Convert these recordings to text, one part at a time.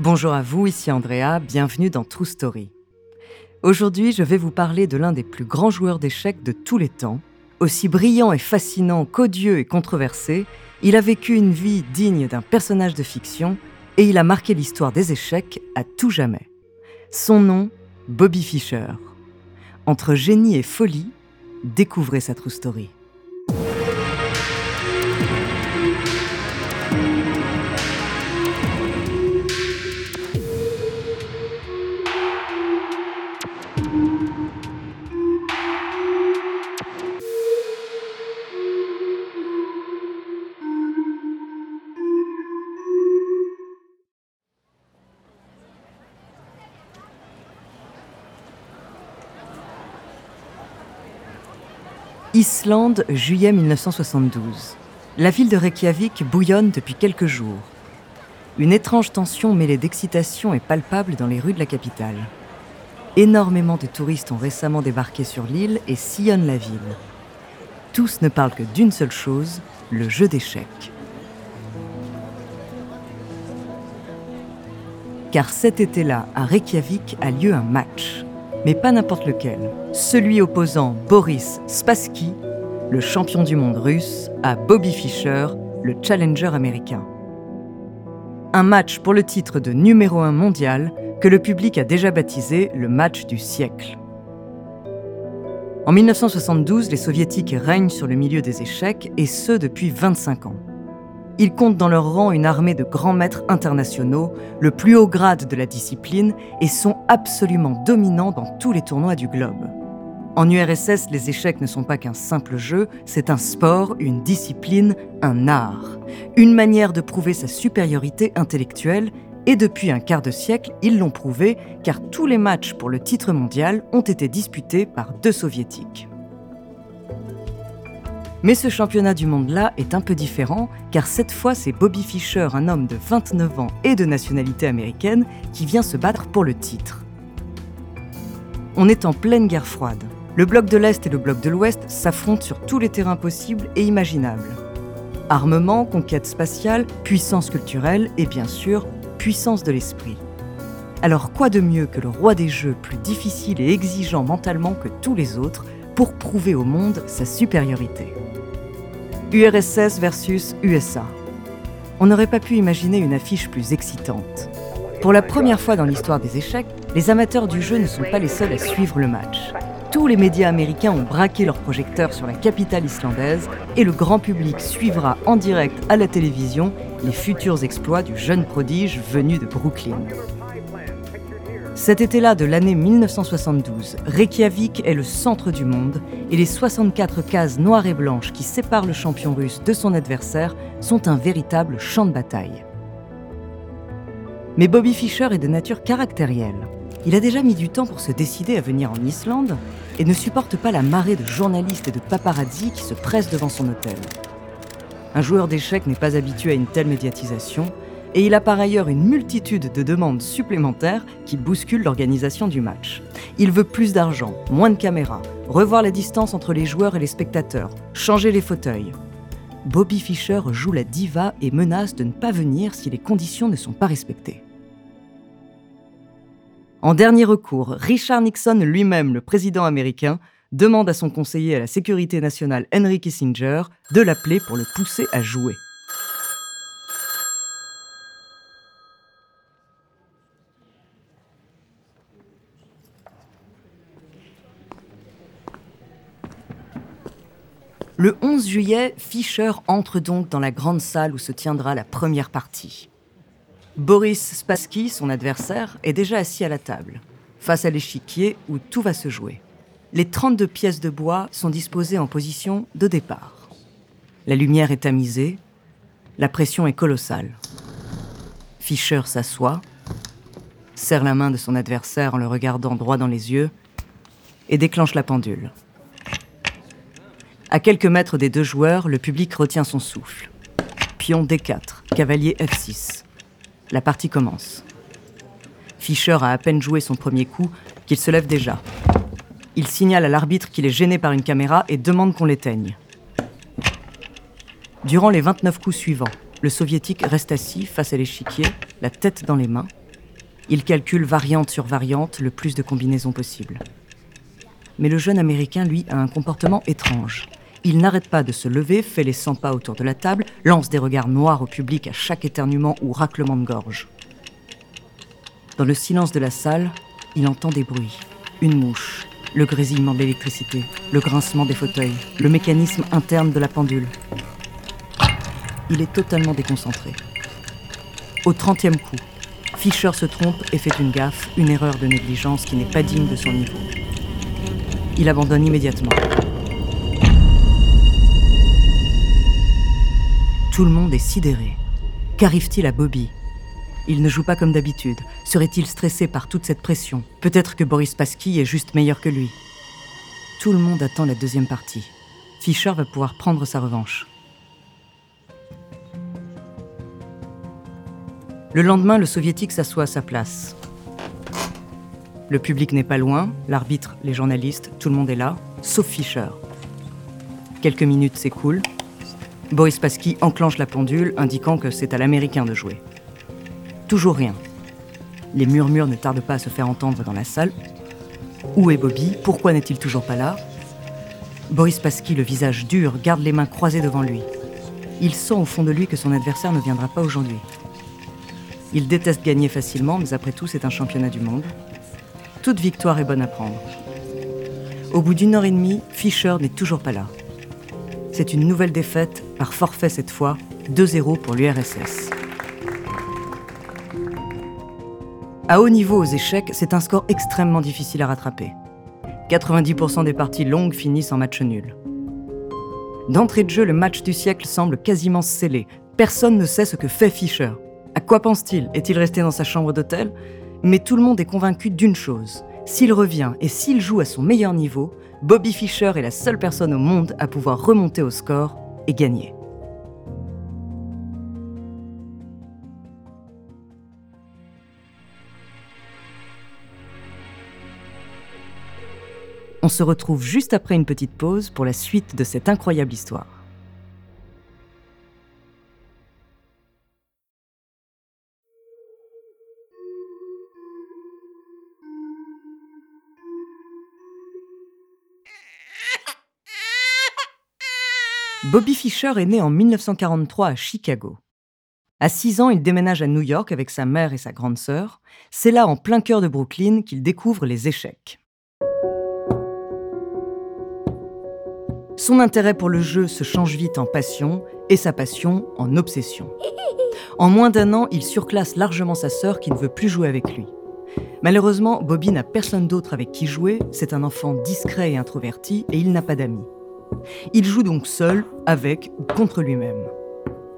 Bonjour à vous, ici Andrea, bienvenue dans True Story. Aujourd'hui, je vais vous parler de l'un des plus grands joueurs d'échecs de tous les temps. Aussi brillant et fascinant qu'odieux et controversé, il a vécu une vie digne d'un personnage de fiction et il a marqué l'histoire des échecs à tout jamais. Son nom, Bobby Fischer. Entre génie et folie, découvrez sa True Story. Islande, juillet 1972. La ville de Reykjavik bouillonne depuis quelques jours. Une étrange tension mêlée d'excitation est palpable dans les rues de la capitale. Énormément de touristes ont récemment débarqué sur l'île et sillonnent la ville. Tous ne parlent que d'une seule chose, le jeu d'échecs. Car cet été-là, à Reykjavik, a lieu un match mais pas n'importe lequel. Celui opposant Boris Spassky, le champion du monde russe, à Bobby Fischer, le challenger américain. Un match pour le titre de numéro 1 mondial que le public a déjà baptisé le match du siècle. En 1972, les soviétiques règnent sur le milieu des échecs, et ce depuis 25 ans. Ils comptent dans leur rang une armée de grands maîtres internationaux, le plus haut grade de la discipline, et sont absolument dominants dans tous les tournois du globe. En URSS, les échecs ne sont pas qu'un simple jeu, c'est un sport, une discipline, un art, une manière de prouver sa supériorité intellectuelle, et depuis un quart de siècle, ils l'ont prouvé, car tous les matchs pour le titre mondial ont été disputés par deux soviétiques. Mais ce championnat du monde-là est un peu différent, car cette fois c'est Bobby Fischer, un homme de 29 ans et de nationalité américaine, qui vient se battre pour le titre. On est en pleine guerre froide. Le bloc de l'Est et le bloc de l'Ouest s'affrontent sur tous les terrains possibles et imaginables. Armement, conquête spatiale, puissance culturelle et bien sûr, puissance de l'esprit. Alors quoi de mieux que le roi des jeux plus difficile et exigeant mentalement que tous les autres pour prouver au monde sa supériorité? URSS versus USA. On n'aurait pas pu imaginer une affiche plus excitante. Pour la première fois dans l'histoire des échecs, les amateurs du jeu ne sont pas les seuls à suivre le match. Tous les médias américains ont braqué leurs projecteurs sur la capitale islandaise et le grand public suivra en direct à la télévision les futurs exploits du jeune prodige venu de Brooklyn. Cet été-là de l'année 1972, Reykjavik est le centre du monde et les 64 cases noires et blanches qui séparent le champion russe de son adversaire sont un véritable champ de bataille. Mais Bobby Fischer est de nature caractérielle. Il a déjà mis du temps pour se décider à venir en Islande et ne supporte pas la marée de journalistes et de paparazzi qui se pressent devant son hôtel. Un joueur d'échecs n'est pas habitué à une telle médiatisation et il a par ailleurs une multitude de demandes supplémentaires qui bousculent l'organisation du match. Il veut plus d'argent, moins de caméras, revoir la distance entre les joueurs et les spectateurs, changer les fauteuils. Bobby Fischer joue la diva et menace de ne pas venir si les conditions ne sont pas respectées. En dernier recours, Richard Nixon lui-même, le président américain, demande à son conseiller à la sécurité nationale Henry Kissinger de l'appeler pour le pousser à jouer. Le 11 juillet, Fischer entre donc dans la grande salle où se tiendra la première partie. Boris Spassky, son adversaire, est déjà assis à la table, face à l'échiquier où tout va se jouer. Les 32 pièces de bois sont disposées en position de départ. La lumière est tamisée, la pression est colossale. Fischer s'assoit, serre la main de son adversaire en le regardant droit dans les yeux et déclenche la pendule. À quelques mètres des deux joueurs, le public retient son souffle. Pion D4, cavalier F6. La partie commence. Fischer a à peine joué son premier coup qu'il se lève déjà. Il signale à l'arbitre qu'il est gêné par une caméra et demande qu'on l'éteigne. Durant les 29 coups suivants, le soviétique reste assis face à l'échiquier, la tête dans les mains, Il calcule variante sur variante le plus de combinaisons possibles. Mais le jeune Américain, lui, a un comportement étrange. Il n'arrête pas de se lever, fait les 100 pas autour de la table, lance des regards noirs au public à chaque éternuement ou raclement de gorge. Dans le silence de la salle, il entend des bruits. Une mouche, le grésillement de l'électricité, le grincement des fauteuils, le mécanisme interne de la pendule. Il est totalement déconcentré. Au trentième coup, Fischer se trompe et fait une gaffe, une erreur de négligence qui n'est pas digne de son niveau. Il abandonne immédiatement. Tout le monde est sidéré. Qu'arrive-t-il à Bobby? Il ne joue pas comme d'habitude. Serait-il stressé par toute cette pression? Peut-être que Boris Pasky est juste meilleur que lui. Tout le monde attend la deuxième partie. Fischer va pouvoir prendre sa revanche. Le lendemain, le soviétique s'assoit à sa place. Le public n'est pas loin, l'arbitre, les journalistes, tout le monde est là, sauf Fischer. Quelques minutes s'écoulent. Boris Pasky enclenche la pendule, indiquant que c'est à l'américain de jouer. Toujours rien. Les murmures ne tardent pas à se faire entendre dans la salle. Où est Bobby? Pourquoi n'est-il toujours pas là? Boris Pasky, le visage dur, garde les mains croisées devant lui. Il sent au fond de lui que son adversaire ne viendra pas aujourd'hui. Il déteste gagner facilement, mais après tout, c'est un championnat du monde. Toute victoire est bonne à prendre. Au bout d'une heure et demie, Fischer n'est toujours pas là. C'est une nouvelle défaite, par forfait cette fois, 2-0 pour l'URSS. À haut niveau aux échecs, c'est un score extrêmement difficile à rattraper. 90% des parties longues finissent en match nul. D'entrée de jeu, le match du siècle semble quasiment scellé. Personne ne sait ce que fait Fischer. À quoi pense-t-il? Est-il resté dans sa chambre d'hôtel? Mais tout le monde est convaincu d'une chose. S'il revient et s'il joue à son meilleur niveau, Bobby Fischer est la seule personne au monde à pouvoir remonter au score et gagner. On se retrouve juste après une petite pause pour la suite de cette incroyable histoire. Bobby Fischer est né en 1943 à Chicago. À 6 ans, il déménage à New York avec sa mère et sa grande sœur. C'est là, en plein cœur de Brooklyn, qu'il découvre les échecs. Son intérêt pour le jeu se change vite en passion et sa passion en obsession. En moins d'un an, il surclasse largement sa sœur qui ne veut plus jouer avec lui. Malheureusement, Bobby n'a personne d'autre avec qui jouer, c'est un enfant discret et introverti et il n'a pas d'amis. Il joue donc seul, avec ou contre lui-même.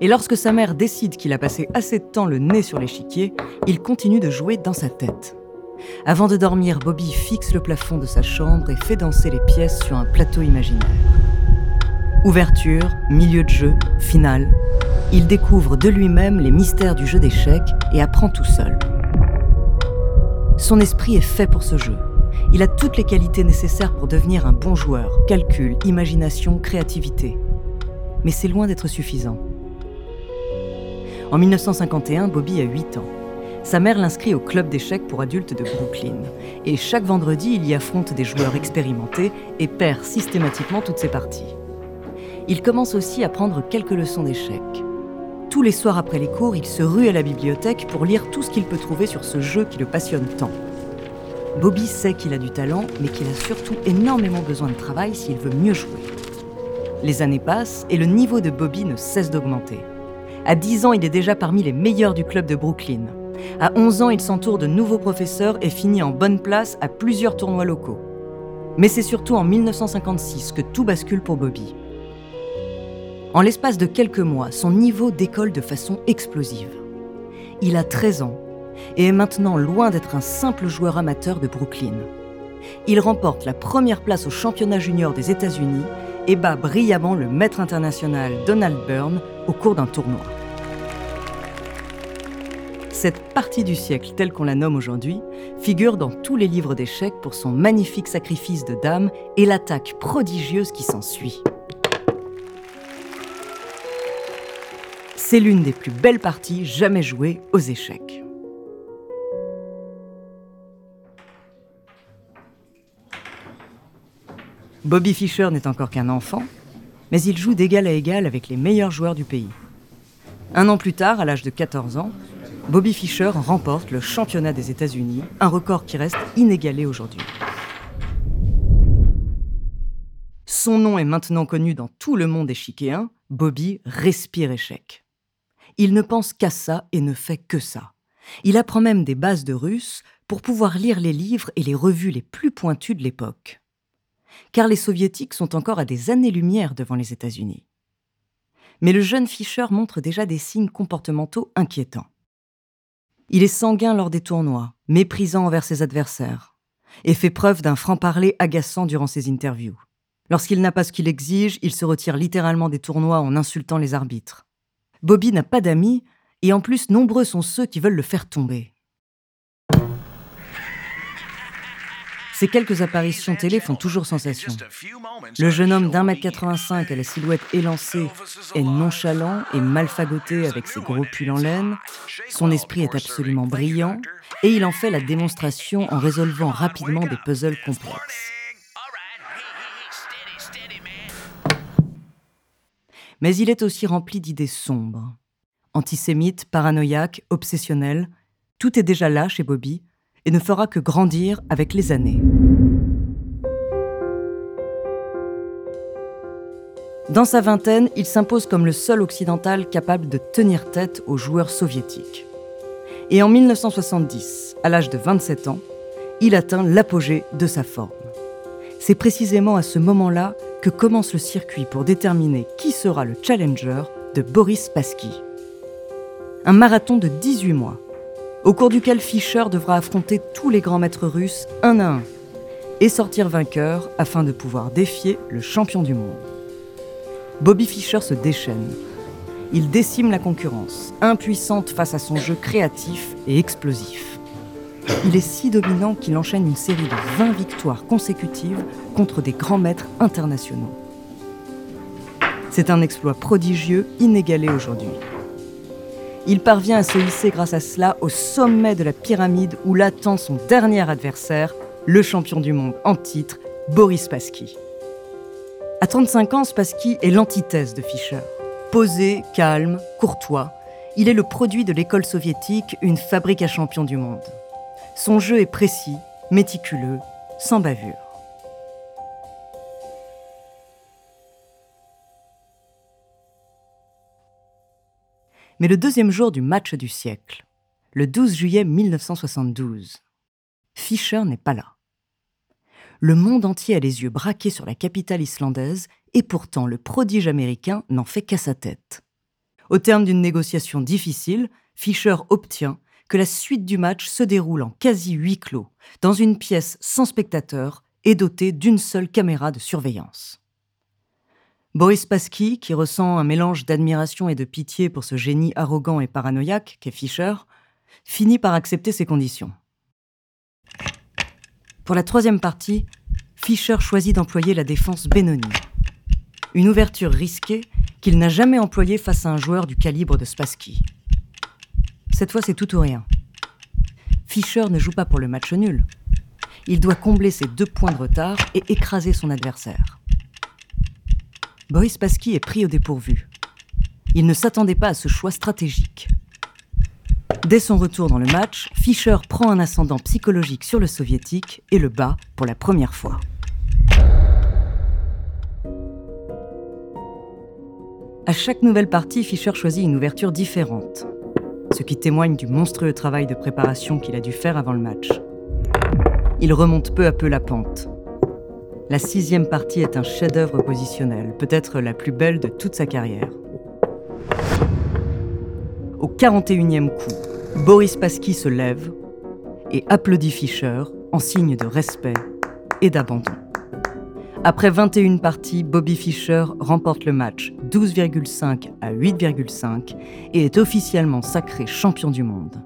Et lorsque sa mère décide qu'il a passé assez de temps le nez sur l'échiquier, il continue de jouer dans sa tête. Avant de dormir, Bobby fixe le plafond de sa chambre et fait danser les pièces sur un plateau imaginaire. Ouverture, milieu de jeu, finale. Il découvre de lui-même les mystères du jeu d'échecs et apprend tout seul. Son esprit est fait pour ce jeu. Il a toutes les qualités nécessaires pour devenir un bon joueur. Calcul, imagination, créativité. Mais c'est loin d'être suffisant. En 1951, Bobby a 8 ans. Sa mère l'inscrit au club d'échecs pour adultes de Brooklyn. Et chaque vendredi, il y affronte des joueurs expérimentés et perd systématiquement toutes ses parties. Il commence aussi à prendre quelques leçons d'échecs. Tous les soirs après les cours, il se rue à la bibliothèque pour lire tout ce qu'il peut trouver sur ce jeu qui le passionne tant. Bobby sait qu'il a du talent, mais qu'il a surtout énormément besoin de travail s'il veut mieux jouer. Les années passent et le niveau de Bobby ne cesse d'augmenter. À 10 ans, il est déjà parmi les meilleurs du club de Brooklyn. À 11 ans, il s'entoure de nouveaux professeurs et finit en bonne place à plusieurs tournois locaux. Mais c'est surtout en 1956 que tout bascule pour Bobby. En l'espace de quelques mois, son niveau décolle de façon explosive. Il a 13 ans et est maintenant loin d'être un simple joueur amateur de Brooklyn. Il remporte la première place au championnat junior des États-Unis et bat brillamment le maître international Donald Byrne au cours d'un tournoi. Cette partie du siècle telle qu'on la nomme aujourd'hui figure dans tous les livres d'échecs pour son magnifique sacrifice de dames et l'attaque prodigieuse qui s'ensuit. C'est l'une des plus belles parties jamais jouées aux échecs. Bobby Fischer n'est encore qu'un enfant, mais il joue d'égal à égal avec les meilleurs joueurs du pays. Un an plus tard, à l'âge de 14 ans, Bobby Fischer remporte le championnat des États-Unis, un record qui reste inégalé aujourd'hui. Son nom est maintenant connu dans tout le monde échiquéen, Bobby respire échec. Il ne pense qu'à ça et ne fait que ça. Il apprend même des bases de russe pour pouvoir lire les livres et les revues les plus pointues de l'époque. Car les soviétiques sont encore à des années-lumière devant les États-Unis. Mais le jeune Fischer montre déjà des signes comportementaux inquiétants. Il est sanguin lors des tournois, méprisant envers ses adversaires, et fait preuve d'un franc-parler agaçant durant ses interviews. Lorsqu'il n'a pas ce qu'il exige, il se retire littéralement des tournois en insultant les arbitres. Bobby n'a pas d'amis, et en plus nombreux sont ceux qui veulent le faire tomber. Ces quelques apparitions télé font toujours sensation. Le jeune homme d'un mètre 85 à la silhouette élancée est nonchalant et mal fagoté avec ses gros pulls en laine. Son esprit est absolument brillant et il en fait la démonstration en résolvant rapidement des puzzles complexes. Mais il est aussi rempli d'idées sombres. Antisémite, paranoïaque, obsessionnel, tout est déjà là chez Bobby et ne fera que grandir avec les années. Dans sa vingtaine, il s'impose comme le seul occidental capable de tenir tête aux joueurs soviétiques. Et en 1970, à l'âge de 27 ans, il atteint l'apogée de sa forme. C'est précisément à ce moment-là que commence le circuit pour déterminer qui sera le challenger de Boris Spassky. Un marathon de 18 mois, au cours duquel Fischer devra affronter tous les grands maîtres russes un à un et sortir vainqueur afin de pouvoir défier le champion du monde. Bobby Fischer se déchaîne. Il décime la concurrence, impuissante face à son jeu créatif et explosif. Il est si dominant qu'il enchaîne une série de 20 victoires consécutives contre des grands maîtres internationaux. C'est un exploit prodigieux, inégalé aujourd'hui. Il parvient à se hisser grâce à cela au sommet de la pyramide où l'attend son dernier adversaire, le champion du monde en titre, Boris Spassky. À 35 ans, Spassky est l'antithèse de Fischer. Posé, calme, courtois, il est le produit de l'école soviétique, une fabrique à champions du monde. Son jeu est précis, méticuleux, sans bavure. Mais le deuxième jour du match du siècle, le 12 juillet 1972, Fischer n'est pas là. Le monde entier a les yeux braqués sur la capitale islandaise et pourtant le prodige américain n'en fait qu'à sa tête. Au terme d'une négociation difficile, Fischer obtient que la suite du match se déroule en quasi huis clos, dans une pièce sans spectateurs et dotée d'une seule caméra de surveillance. Boris Pasky, qui ressent un mélange d'admiration et de pitié pour ce génie arrogant et paranoïaque qu'est Fischer, finit par accepter ces conditions. Pour la troisième partie, Fischer choisit d'employer la défense Benoni. Une ouverture risquée qu'il n'a jamais employée face à un joueur du calibre de Spassky. Cette fois, c'est tout ou rien. Fischer ne joue pas pour le match nul. Il doit combler ses deux points de retard et écraser son adversaire. Boris Spassky est pris au dépourvu. Il ne s'attendait pas à ce choix stratégique. Dès son retour dans le match, Fischer prend un ascendant psychologique sur le soviétique et le bat pour la première fois. À chaque nouvelle partie, Fischer choisit une ouverture différente ce qui témoigne du monstrueux travail de préparation qu'il a dû faire avant le match. Il remonte peu à peu la pente. La sixième partie est un chef-d'œuvre positionnel, peut-être la plus belle de toute sa carrière. Au 41e coup, Boris Pasky se lève et applaudit Fischer en signe de respect et d'abandon. Après 21 parties, Bobby Fischer remporte le match 12,5 à 8,5 et est officiellement sacré champion du monde.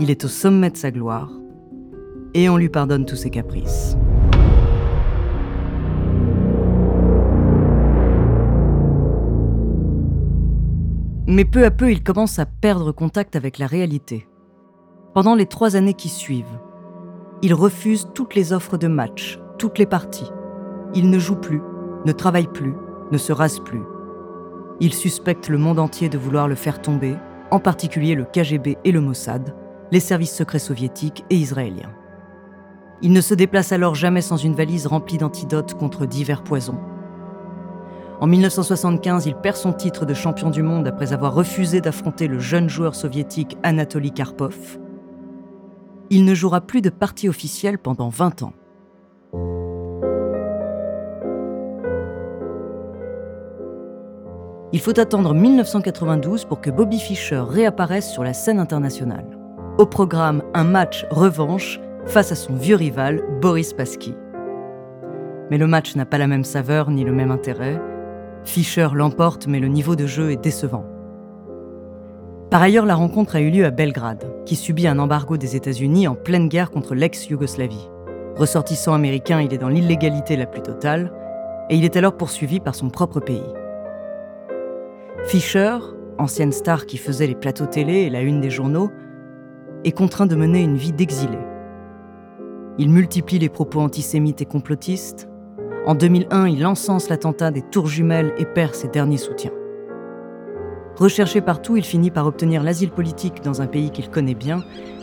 Il est au sommet de sa gloire et on lui pardonne tous ses caprices. Mais peu à peu, il commence à perdre contact avec la réalité. Pendant les trois années qui suivent, il refuse toutes les offres de match, toutes les parties il ne joue plus, ne travaille plus, ne se rase plus. Il suspecte le monde entier de vouloir le faire tomber, en particulier le KGB et le Mossad, les services secrets soviétiques et israéliens. Il ne se déplace alors jamais sans une valise remplie d'antidotes contre divers poisons. En 1975, il perd son titre de champion du monde après avoir refusé d'affronter le jeune joueur soviétique Anatoly Karpov. Il ne jouera plus de partie officielle pendant 20 ans. Il faut attendre 1992 pour que Bobby Fischer réapparaisse sur la scène internationale. Au programme, un match revanche face à son vieux rival, Boris Pasky. Mais le match n'a pas la même saveur ni le même intérêt. Fischer l'emporte, mais le niveau de jeu est décevant. Par ailleurs, la rencontre a eu lieu à Belgrade, qui subit un embargo des États-Unis en pleine guerre contre l'ex-Yougoslavie. Ressortissant américain, il est dans l'illégalité la plus totale, et il est alors poursuivi par son propre pays. Fischer, ancienne star qui faisait les plateaux télé et la une des journaux, est contraint de mener une vie d'exilé. Il multiplie les propos antisémites et complotistes. En 2001, il encense l'attentat des tours jumelles et perd ses derniers soutiens. Recherché partout, il finit par obtenir l'asile politique dans un pays qu'il connaît bien,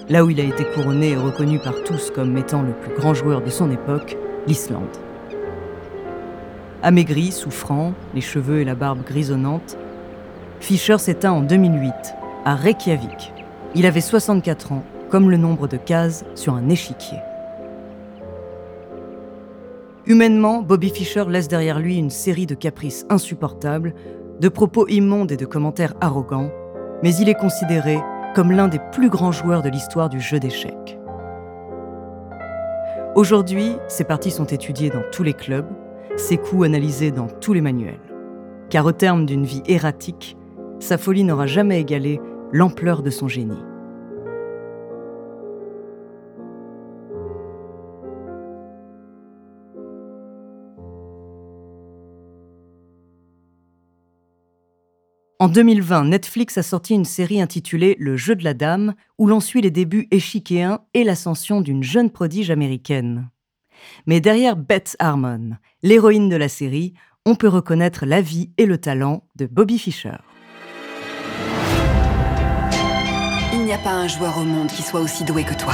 là où il a été couronné et reconnu par tous comme étant le plus grand joueur de son époque, l'Islande. Amaigri, souffrant, les cheveux et la barbe grisonnante, Fischer s'éteint en 2008, à Reykjavik. Il avait 64 ans, comme le nombre de cases sur un échiquier. Humainement, Bobby Fischer laisse derrière lui une série de caprices insupportables, de propos immondes et de commentaires arrogants, mais il est considéré comme l'un des plus grands joueurs de l'histoire du jeu d'échecs. Aujourd'hui, ses parties sont étudiées dans tous les clubs, ses coups analysés dans tous les manuels. Car au terme d'une vie erratique, sa folie n'aura jamais égalé l'ampleur de son génie. En 2020, Netflix a sorti une série intitulée Le jeu de la dame, où l'on suit les débuts échiquéens et l'ascension d'une jeune prodige américaine. Mais derrière Beth Harmon, l'héroïne de la série, on peut reconnaître la vie et le talent de Bobby Fischer. Il n'y a pas un joueur au monde qui soit aussi doué que toi.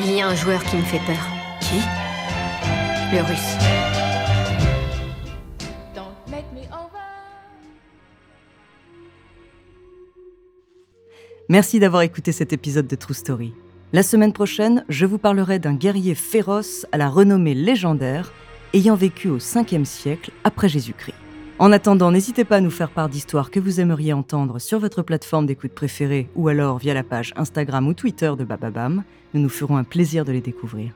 Il y a un joueur qui me fait peur. Qui? Le russe. Merci d'avoir écouté cet épisode de True Story. La semaine prochaine, je vous parlerai d'un guerrier féroce à la renommée légendaire, ayant vécu au 5e siècle après Jésus-Christ. En attendant, n'hésitez pas à nous faire part d'histoires que vous aimeriez entendre sur votre plateforme d'écoute préférée ou alors via la page Instagram ou Twitter de Bababam. Nous nous ferons un plaisir de les découvrir.